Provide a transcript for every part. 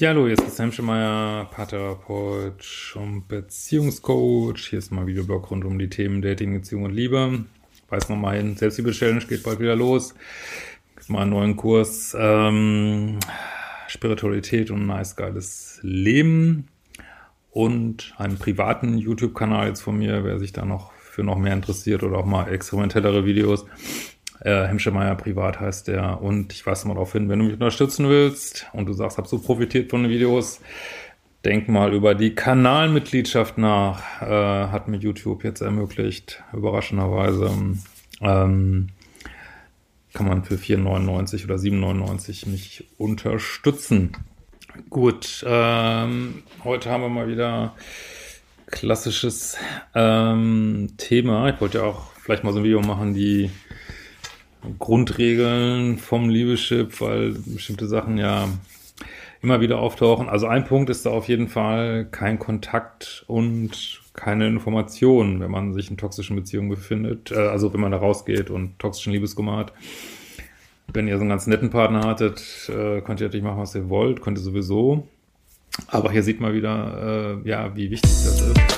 Ja, hallo, hier ist Christian Schemeier, Paartherapeut und Beziehungscoach. Hier ist mal Videoblog rund um die Themen Dating, Beziehung und Liebe. Weiß noch mal hin, Selbstliebe-Challenge geht bald wieder los. Gibt mal einen neuen Kurs, ähm, Spiritualität und ein nice, geiles Leben. Und einen privaten YouTube-Kanal jetzt von mir, wer sich da noch für noch mehr interessiert oder auch mal experimentellere Videos. Äh, Hemschemeyer Privat heißt der. Und ich weise mal darauf hin, wenn du mich unterstützen willst und du sagst, hab so profitiert von den Videos, denk mal über die Kanalmitgliedschaft nach. Äh, hat mir YouTube jetzt ermöglicht, überraschenderweise. Ähm, kann man für 4,99 oder 7,99 mich unterstützen. Gut, ähm, heute haben wir mal wieder klassisches ähm, Thema. Ich wollte ja auch vielleicht mal so ein Video machen, die Grundregeln vom Liebeschip, weil bestimmte Sachen ja immer wieder auftauchen. Also ein Punkt ist da auf jeden Fall kein Kontakt und keine Information, wenn man sich in toxischen Beziehungen befindet. Äh, also wenn man da rausgeht und toxischen Liebeskummer hat. Wenn ihr so einen ganz netten Partner hattet, äh, könnt ihr natürlich machen, was ihr wollt, könnt ihr sowieso. Aber hier sieht man wieder, äh, ja, wie wichtig das ist.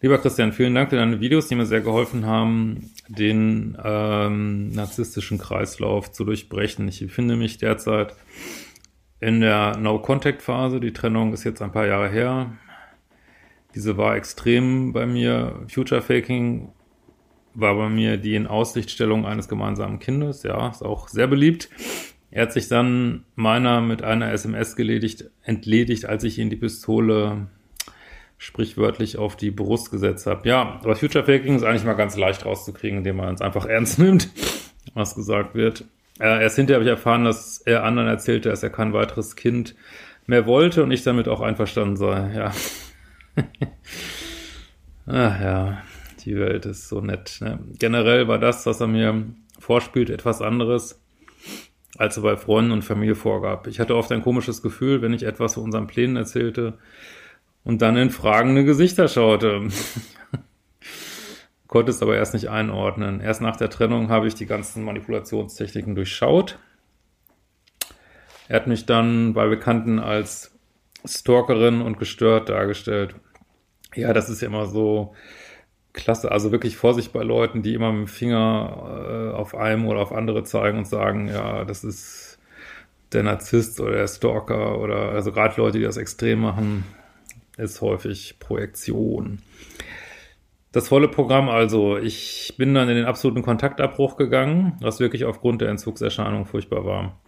Lieber Christian, vielen Dank für deine Videos, die mir sehr geholfen haben, den ähm, narzisstischen Kreislauf zu durchbrechen. Ich befinde mich derzeit in der No-Contact-Phase. Die Trennung ist jetzt ein paar Jahre her. Diese war extrem bei mir. Future Faking war bei mir die in Aussichtstellung eines gemeinsamen Kindes. Ja, ist auch sehr beliebt. Er hat sich dann meiner mit einer SMS geledigt, entledigt, als ich ihm die Pistole sprichwörtlich auf die Brust gesetzt habe. Ja, aber Future Faking ist eigentlich mal ganz leicht rauszukriegen, indem man es einfach ernst nimmt, was gesagt wird. Äh, erst hinterher habe ich erfahren, dass er anderen erzählte, dass er kein weiteres Kind mehr wollte und ich damit auch einverstanden sei. Ja. Ach ja, die Welt ist so nett. Ne? Generell war das, was er mir vorspielt, etwas anderes, als er bei Freunden und Familie vorgab. Ich hatte oft ein komisches Gefühl, wenn ich etwas von unseren Plänen erzählte, und dann in fragende Gesichter schaute. Konnte es aber erst nicht einordnen. Erst nach der Trennung habe ich die ganzen Manipulationstechniken durchschaut. Er hat mich dann bei Bekannten als Stalkerin und gestört dargestellt. Ja, das ist ja immer so klasse. Also wirklich Vorsicht bei Leuten, die immer mit dem Finger äh, auf einem oder auf andere zeigen und sagen, ja, das ist der Narzisst oder der Stalker oder also gerade Leute, die das extrem machen, ist häufig Projektion. Das volle Programm also. Ich bin dann in den absoluten Kontaktabbruch gegangen, was wirklich aufgrund der Entzugserscheinung furchtbar war.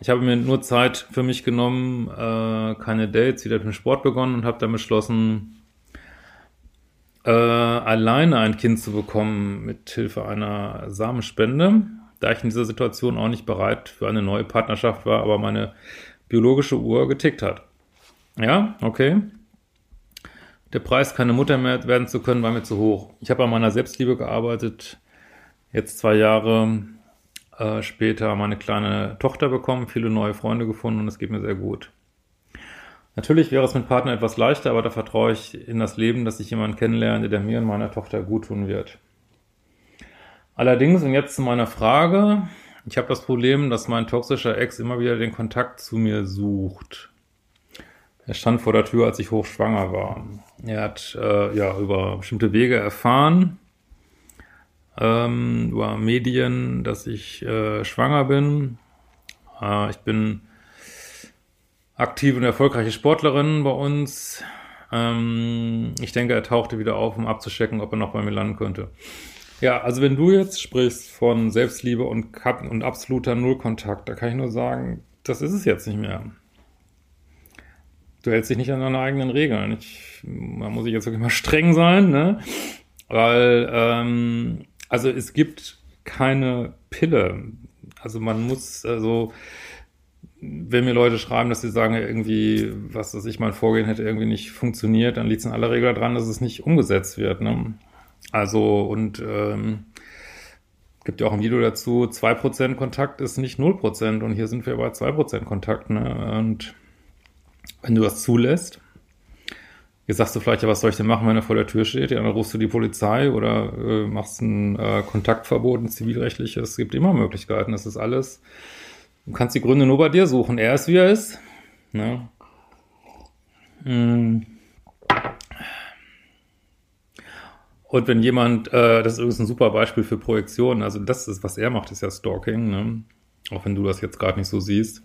Ich habe mir nur Zeit für mich genommen, äh, keine Dates, wieder mit dem Sport begonnen und habe dann beschlossen, äh, alleine ein Kind zu bekommen mit Hilfe einer Samenspende, da ich in dieser Situation auch nicht bereit für eine neue Partnerschaft war, aber meine biologische Uhr getickt hat. Ja, okay. Der Preis, keine Mutter mehr werden zu können, war mir zu hoch. Ich habe an meiner Selbstliebe gearbeitet, jetzt zwei Jahre äh, später meine kleine Tochter bekommen, viele neue Freunde gefunden und es geht mir sehr gut. Natürlich wäre es mit Partner etwas leichter, aber da vertraue ich in das Leben, dass ich jemanden kennenlerne, der mir und meiner Tochter gut tun wird. Allerdings, und jetzt zu meiner Frage, ich habe das Problem, dass mein toxischer Ex immer wieder den Kontakt zu mir sucht. Er stand vor der Tür, als ich hochschwanger war. Er hat äh, ja über bestimmte Wege erfahren, ähm, über Medien, dass ich äh, schwanger bin. Äh, ich bin aktive und erfolgreiche Sportlerin bei uns. Ähm, ich denke, er tauchte wieder auf, um abzuchecken, ob er noch bei mir landen könnte. Ja, also wenn du jetzt sprichst von Selbstliebe und, und absoluter Nullkontakt, da kann ich nur sagen, das ist es jetzt nicht mehr. Du hältst dich nicht an deine eigenen Regeln. Ich, da muss ich jetzt wirklich mal streng sein, ne? Weil, ähm, also es gibt keine Pille. Also man muss, also wenn mir Leute schreiben, dass sie sagen, irgendwie, was weiß ich, mein Vorgehen hätte irgendwie nicht funktioniert, dann liegt es in aller Regel daran, dass es nicht umgesetzt wird. Ne? Also, und ähm, gibt ja auch ein Video dazu, 2% Kontakt ist nicht 0% und hier sind wir bei 2% Kontakt. Ne? Und wenn du das zulässt, jetzt sagst du vielleicht, ja, was soll ich denn machen, wenn er vor der Tür steht? Ja, dann rufst du die Polizei oder äh, machst ein äh, Kontaktverbot, ein zivilrechtliches. Es gibt immer Möglichkeiten. Das ist alles Du kannst die Gründe nur bei dir suchen. Er ist, wie er ist. Ne? Hm. Und wenn jemand, äh, das ist übrigens ein super Beispiel für Projektion, also das ist, was er macht, ist ja Stalking, ne? auch wenn du das jetzt gerade nicht so siehst.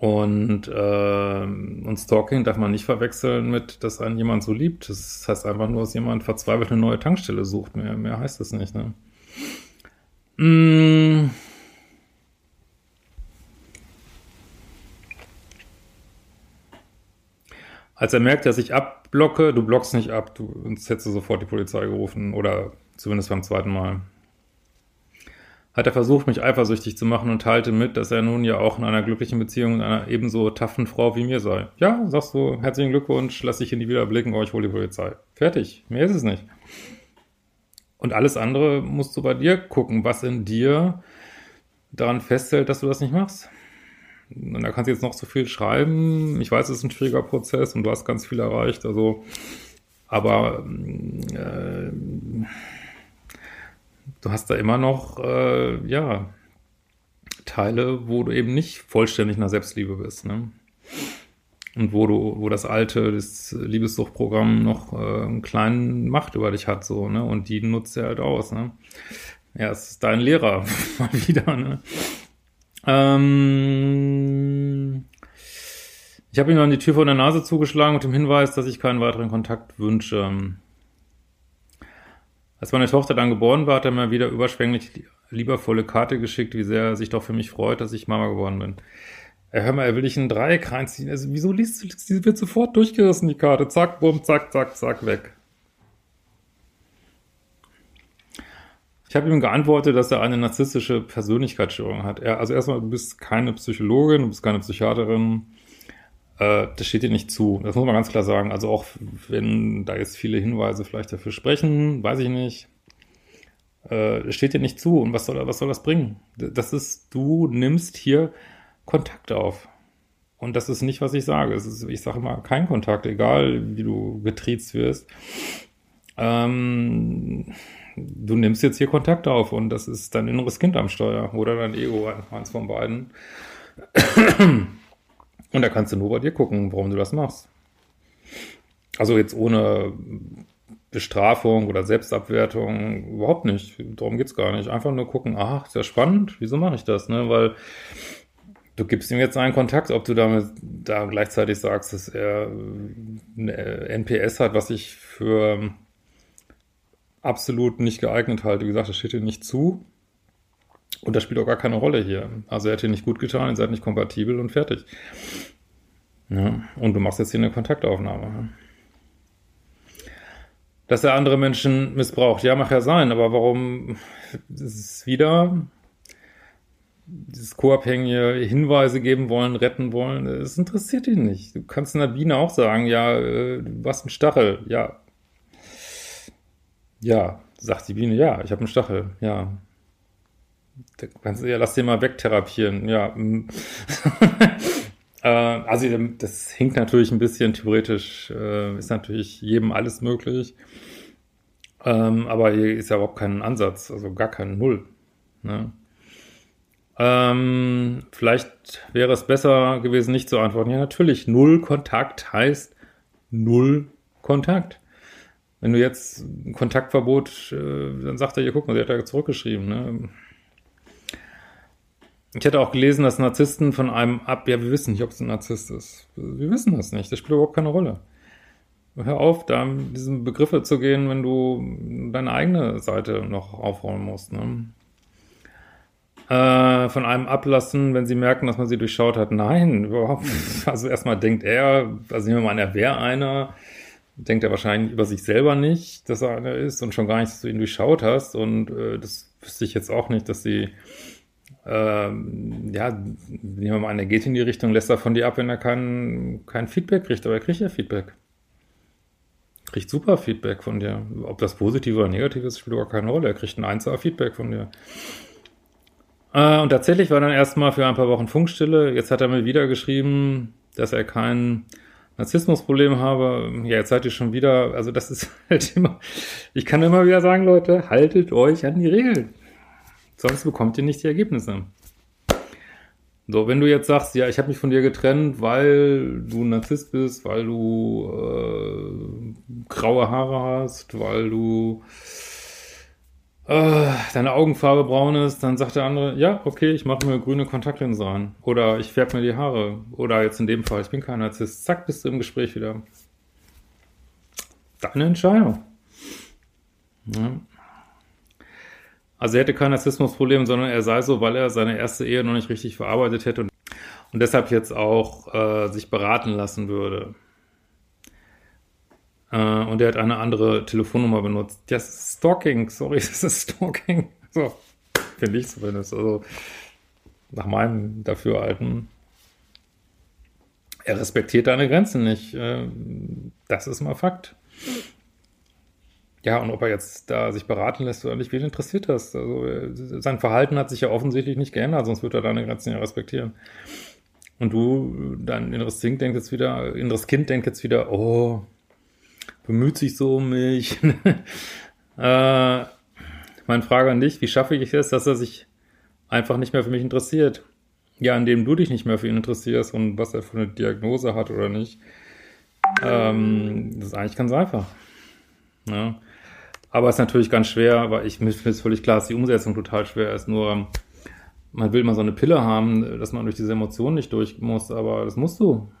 Und, äh, und Stalking darf man nicht verwechseln mit, dass einen jemand so liebt. Das heißt einfach nur, dass jemand verzweifelt eine neue Tankstelle sucht. Mehr, mehr heißt das nicht. Ne? Mmh. Als er merkt, dass ich abblocke, du blockst nicht ab, du, sonst hättest du sofort die Polizei gerufen oder zumindest beim zweiten Mal. Hat er versucht, mich eifersüchtig zu machen und teilte mit, dass er nun ja auch in einer glücklichen Beziehung mit einer ebenso taffen Frau wie mir sei. Ja, sagst du, herzlichen Glückwunsch, lass dich in die wieder blicken, oh, hole die Polizei. Fertig, mehr ist es nicht. Und alles andere musst du bei dir gucken, was in dir daran festhält, dass du das nicht machst. Und da kannst du jetzt noch so viel schreiben. Ich weiß, es ist ein schwieriger Prozess und du hast ganz viel erreicht. Also, aber äh, du hast da immer noch, äh, ja, Teile, wo du eben nicht vollständig nach Selbstliebe bist, ne? Und wo du, wo das alte, das Liebessuchtprogramm noch äh, einen kleinen Macht über dich hat, so, ne? Und die nutzt er halt aus, ne? Ja, es ist dein Lehrer, mal wieder, ne? Ähm, ich habe ihm dann die Tür vor der Nase zugeschlagen mit dem Hinweis, dass ich keinen weiteren Kontakt wünsche. Als meine Tochter dann geboren war, hat er mir wieder überschwänglich liebervolle Karte geschickt, wie sehr er sich doch für mich freut, dass ich Mama geworden bin. Er hör mal, er will dich ein Dreieck reinziehen. Also, wieso liest du, sie wird sofort durchgerissen, die Karte. Zack, bumm, zack, zack, zack, weg. Ich habe ihm geantwortet, dass er eine narzisstische Persönlichkeitsstörung hat. Er, also erstmal, du bist keine Psychologin, du bist keine Psychiaterin. Äh, das steht dir nicht zu. Das muss man ganz klar sagen. Also auch wenn da jetzt viele Hinweise vielleicht dafür sprechen, weiß ich nicht. Äh, steht dir nicht zu. Und was soll, was soll das bringen? Das ist, du nimmst hier Kontakt auf. Und das ist nicht, was ich sage. Ist, ich sage immer, kein Kontakt, egal wie du getriezt wirst. Ähm, du nimmst jetzt hier Kontakt auf und das ist dein inneres Kind am Steuer oder dein Ego, eins von beiden. Und da kannst du nur bei dir gucken, warum du das machst. Also jetzt ohne Bestrafung oder Selbstabwertung, überhaupt nicht. Darum geht's gar nicht. Einfach nur gucken, ach, ist ja spannend, wieso mache ich das? Ne? Weil du gibst ihm jetzt einen Kontakt, ob du damit da gleichzeitig sagst, dass er eine NPS hat, was ich für absolut nicht geeignet halte. Wie gesagt, das steht dir nicht zu. Und das spielt auch gar keine Rolle hier. Also er hat dir nicht gut getan, ihr seid nicht kompatibel und fertig. Ja, und du machst jetzt hier eine Kontaktaufnahme. Dass er andere Menschen missbraucht, ja, mag ja sein, aber warum ist es wieder dieses co-abhängige Hinweise geben wollen, retten wollen, das interessiert ihn nicht. Du kannst in der Biene auch sagen, ja, äh, du hast einen Stachel, ja, ja, sagt die Biene, ja, ich habe einen Stachel, ja. Da kannst ja, lass den mal wegtherapieren, ja. Mm. äh, also das hinkt natürlich ein bisschen theoretisch, äh, ist natürlich jedem alles möglich. Ähm, aber hier ist ja überhaupt kein Ansatz, also gar kein Null. Ne? Ähm, vielleicht wäre es besser gewesen, nicht zu antworten. Ja, natürlich, Null Kontakt heißt Null Kontakt. Wenn du jetzt ein Kontaktverbot, äh, dann sagt er, ja, guck mal, sie hat ja zurückgeschrieben. Ne? Ich hätte auch gelesen, dass Narzissten von einem ab, ja, wir wissen nicht, ob es ein Narzisst ist. Wir wissen das nicht. Das spielt überhaupt keine Rolle. Hör auf, da diese Begriffe zu gehen, wenn du deine eigene Seite noch aufräumen musst. Ne? äh, von einem ablassen, wenn sie merken, dass man sie durchschaut hat. Nein, überhaupt. Also erstmal denkt er, also nehmen wir mal an, er wäre einer, denkt er wahrscheinlich über sich selber nicht, dass er einer ist und schon gar nicht, dass du ihn durchschaut hast. Und äh, das wüsste ich jetzt auch nicht, dass sie, ähm, ja, nehmen wir mal an, er geht in die Richtung, lässt er von dir ab, wenn er kein, kein Feedback kriegt, aber er kriegt ja Feedback. Kriegt super Feedback von dir. Ob das positiv oder negativ ist, spielt überhaupt keine Rolle. Er kriegt ein 1 Feedback von dir. Äh, und tatsächlich war dann erstmal für ein paar Wochen Funkstille. Jetzt hat er mir wieder geschrieben, dass er kein Narzissmusproblem habe. Ja, jetzt seid ihr schon wieder, also das ist halt immer, ich kann immer wieder sagen, Leute, haltet euch an die Regeln. Sonst bekommt ihr nicht die Ergebnisse. So, wenn du jetzt sagst, ja, ich habe mich von dir getrennt, weil du Narzisst bist, weil du äh, graue Haare hast, weil du äh, deine Augenfarbe braun ist, dann sagt der andere, ja, okay, ich mache mir grüne Kontaktlinsen rein. Oder ich färbe mir die Haare. Oder jetzt in dem Fall, ich bin kein Narzisst. Zack, bist du im Gespräch wieder. Deine Entscheidung. Ja. Also er hätte kein Narzissmusproblem, sondern er sei so, weil er seine erste Ehe noch nicht richtig verarbeitet hätte und, und deshalb jetzt auch äh, sich beraten lassen würde. Äh, und er hat eine andere Telefonnummer benutzt. Das ist Stalking, sorry, das ist Stalking. So, finde ich zumindest. Also nach meinem Dafürhalten. Er respektiert deine Grenzen nicht. Äh, das ist mal Fakt. Ja, und ob er jetzt da sich beraten lässt oder nicht, wen interessiert das? Also, äh, sein Verhalten hat sich ja offensichtlich nicht geändert, sonst würde er deine Grenzen ja respektieren. Und du, dein inneres Kind denkt jetzt wieder, inneres Kind denkt jetzt wieder, oh, bemüht sich so um mich. äh, meine Frage an dich, wie schaffe ich es, dass er sich einfach nicht mehr für mich interessiert? Ja, indem du dich nicht mehr für ihn interessierst und was er für eine Diagnose hat oder nicht. Ähm, das ist eigentlich ganz einfach. Ja. Aber es ist natürlich ganz schwer, weil ich mir ist völlig klar, dass die Umsetzung total schwer ist. Nur man will mal so eine Pille haben, dass man durch diese Emotionen nicht durch muss, aber das musst du.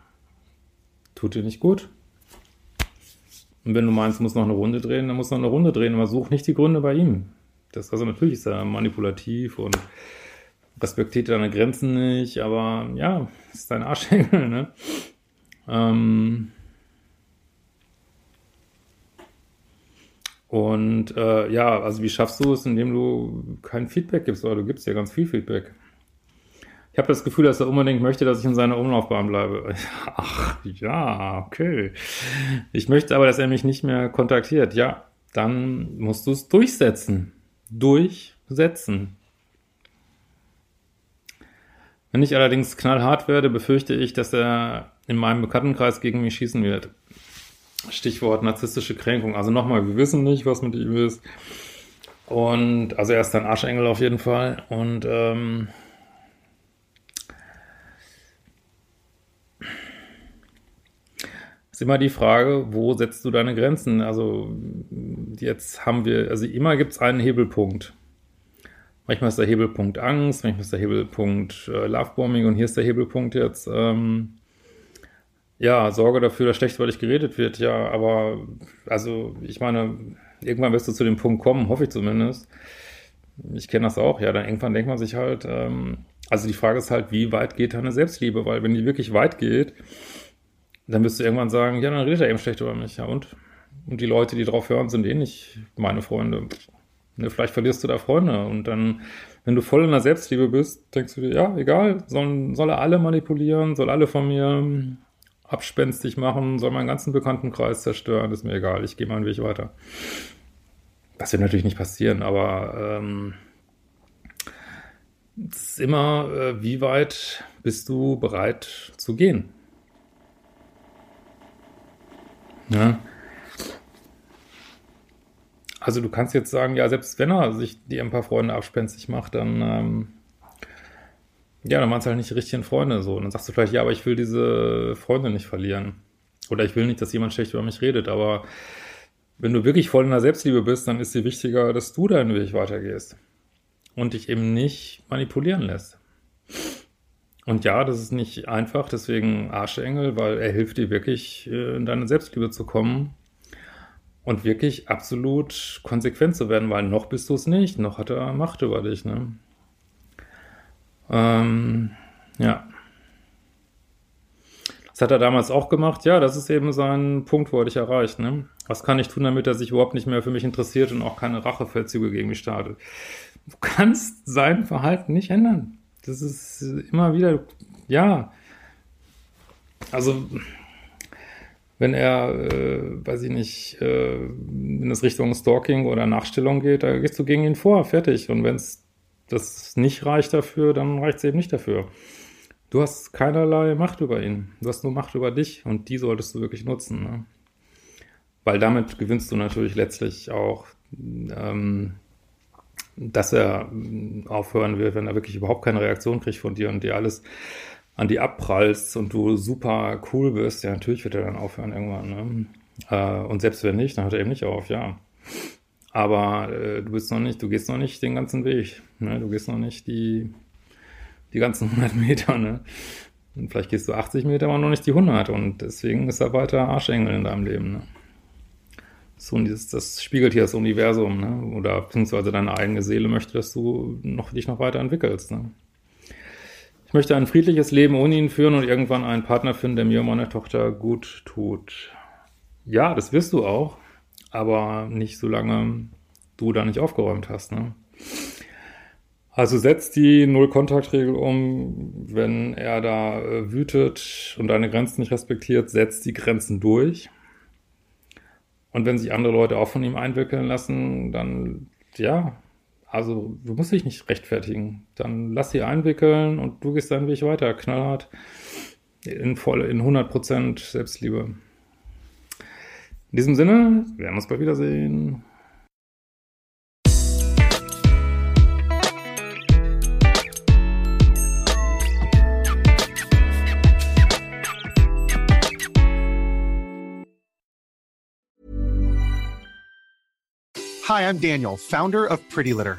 Tut dir nicht gut. Und wenn du meinst, du musst noch eine Runde drehen, dann musst du noch eine Runde drehen, aber such nicht die Gründe bei ihm. Das also natürlich ist er manipulativ und respektiert deine Grenzen nicht, aber ja, ist dein Arschengel, ne? Ähm und äh, ja, also wie schaffst du es, indem du kein Feedback gibst, oder du gibst ja ganz viel Feedback. Ich habe das Gefühl, dass er unbedingt möchte, dass ich in seiner Umlaufbahn bleibe. Ach, ja, okay. Ich möchte aber, dass er mich nicht mehr kontaktiert. Ja, dann musst du es durchsetzen. Durchsetzen. Wenn ich allerdings knallhart werde, befürchte ich, dass er in meinem Bekanntenkreis gegen mich schießen wird. Stichwort narzisstische Kränkung. Also nochmal, wir wissen nicht, was mit ihm ist. Und also er ist ein Arschengel auf jeden Fall. Und ähm, ist immer die Frage, wo setzt du deine Grenzen? Also jetzt haben wir, also immer gibt es einen Hebelpunkt. Manchmal ist der Hebelpunkt Angst, manchmal ist der Hebelpunkt äh, Lovebombing und hier ist der Hebelpunkt jetzt, ähm, ja, Sorge dafür, dass schlecht über dich geredet wird. Ja, aber also ich meine, irgendwann wirst du zu dem Punkt kommen, hoffe ich zumindest. Ich kenne das auch, ja, dann irgendwann denkt man sich halt, ähm, also die Frage ist halt, wie weit geht deine Selbstliebe? Weil wenn die wirklich weit geht, dann wirst du irgendwann sagen, ja, dann redet er eben schlecht über mich. Ja, und? Und die Leute, die drauf hören, sind eh nicht meine Freunde. Ne, vielleicht verlierst du da Freunde. Und dann, wenn du voll in der Selbstliebe bist, denkst du dir, ja, egal, soll, soll er alle manipulieren, soll alle von mir abspenstig machen, soll meinen ganzen Bekanntenkreis zerstören, ist mir egal, ich gehe meinen Weg weiter. Das wird natürlich nicht passieren, aber ähm, es ist immer, äh, wie weit bist du bereit zu gehen? Ja. Also du kannst jetzt sagen, ja, selbst wenn er sich die ein paar Freunde abspenstig macht, dann ähm, ja, dann waren es halt nicht die richtigen Freunde so. Und dann sagst du vielleicht, ja, aber ich will diese Freunde nicht verlieren. Oder ich will nicht, dass jemand schlecht über mich redet. Aber wenn du wirklich voll in der Selbstliebe bist, dann ist dir wichtiger, dass du deinen Weg weitergehst. Und dich eben nicht manipulieren lässt. Und ja, das ist nicht einfach, deswegen Arschengel, weil er hilft dir wirklich, äh, in deine Selbstliebe zu kommen und wirklich absolut konsequent zu werden, weil noch bist du es nicht, noch hat er Macht über dich. Ne? Ähm, ja. Das hat er damals auch gemacht. Ja, das ist eben sein Punkt, wo er dich erreicht. Ne? Was kann ich tun, damit er sich überhaupt nicht mehr für mich interessiert und auch keine Rachefeldzüge gegen mich startet? Du kannst sein Verhalten nicht ändern. Das ist immer wieder, ja. Also, wenn er, äh, weiß ich nicht, äh, wenn es Richtung Stalking oder Nachstellung geht, da gehst du gegen ihn vor, fertig. Und wenn es das nicht reicht dafür, dann reicht es eben nicht dafür. Du hast keinerlei Macht über ihn. Du hast nur Macht über dich und die solltest du wirklich nutzen. Ne? Weil damit gewinnst du natürlich letztlich auch, ähm, dass er aufhören will, wenn er wirklich überhaupt keine Reaktion kriegt von dir und dir alles an die abprallst und du super cool bist, ja, natürlich wird er dann aufhören irgendwann. Ne? Äh, und selbst wenn nicht, dann hört er eben nicht auf, ja. Aber äh, du bist noch nicht, du gehst noch nicht den ganzen Weg. Ne? Du gehst noch nicht die, die ganzen 100 Meter. Ne? Und vielleicht gehst du 80 Meter, aber noch nicht die 100. Und deswegen ist er weiter Arschengel in deinem Leben. Ne? So, dieses, das spiegelt hier das Universum, ne? Oder beziehungsweise deine eigene Seele möchte, dass du noch, dich noch weiterentwickelst. Ne? Ich möchte ein friedliches Leben ohne ihn führen und irgendwann einen Partner finden, der mir und meiner Tochter gut tut. Ja, das wirst du auch aber nicht solange du da nicht aufgeräumt hast. Ne? Also setz die Null-Kontakt-Regel um, wenn er da äh, wütet und deine Grenzen nicht respektiert, setz die Grenzen durch. Und wenn sich andere Leute auch von ihm einwickeln lassen, dann, ja, also du musst dich nicht rechtfertigen. Dann lass sie einwickeln und du gehst deinen Weg weiter, knallhart, in voll, in 100% Selbstliebe. In diesem Sinne, wir werden uns bald wiedersehen. Hi, I'm Daniel, founder of Pretty Litter.